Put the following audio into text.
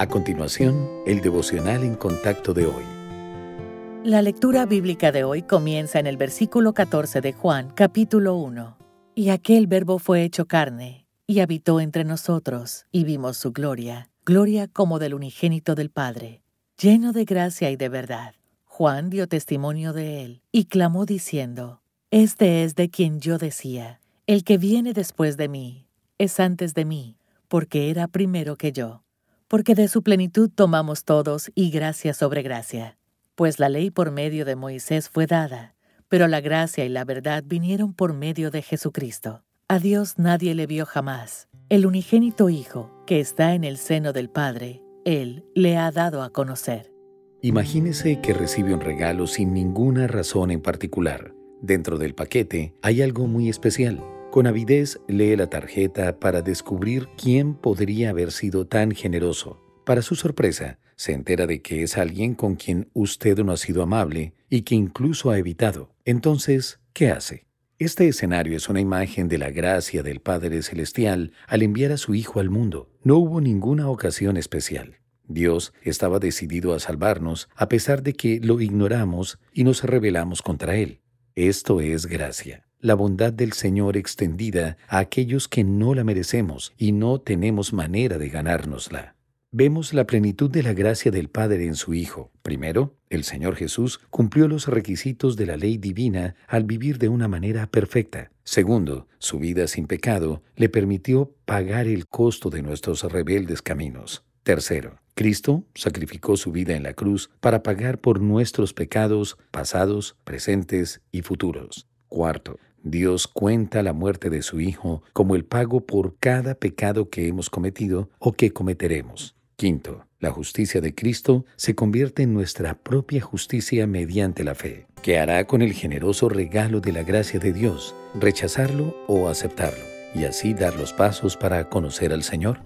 A continuación, el devocional en contacto de hoy. La lectura bíblica de hoy comienza en el versículo 14 de Juan, capítulo 1. Y aquel verbo fue hecho carne, y habitó entre nosotros, y vimos su gloria, gloria como del unigénito del Padre, lleno de gracia y de verdad. Juan dio testimonio de él, y clamó diciendo, Este es de quien yo decía, el que viene después de mí, es antes de mí, porque era primero que yo porque de su plenitud tomamos todos y gracia sobre gracia. Pues la ley por medio de Moisés fue dada, pero la gracia y la verdad vinieron por medio de Jesucristo. A Dios nadie le vio jamás. El unigénito Hijo, que está en el seno del Padre, Él le ha dado a conocer. Imagínese que recibe un regalo sin ninguna razón en particular. Dentro del paquete hay algo muy especial con avidez lee la tarjeta para descubrir quién podría haber sido tan generoso. Para su sorpresa, se entera de que es alguien con quien usted no ha sido amable y que incluso ha evitado. Entonces, ¿qué hace? Este escenario es una imagen de la gracia del Padre Celestial al enviar a su Hijo al mundo. No hubo ninguna ocasión especial. Dios estaba decidido a salvarnos a pesar de que lo ignoramos y nos rebelamos contra Él. Esto es gracia la bondad del Señor extendida a aquellos que no la merecemos y no tenemos manera de ganárnosla. Vemos la plenitud de la gracia del Padre en su Hijo. Primero, el Señor Jesús cumplió los requisitos de la ley divina al vivir de una manera perfecta. Segundo, su vida sin pecado le permitió pagar el costo de nuestros rebeldes caminos. Tercero, Cristo sacrificó su vida en la cruz para pagar por nuestros pecados pasados, presentes y futuros. Cuarto, Dios cuenta la muerte de su Hijo como el pago por cada pecado que hemos cometido o que cometeremos. Quinto, la justicia de Cristo se convierte en nuestra propia justicia mediante la fe. ¿Qué hará con el generoso regalo de la gracia de Dios? ¿Rechazarlo o aceptarlo? Y así dar los pasos para conocer al Señor.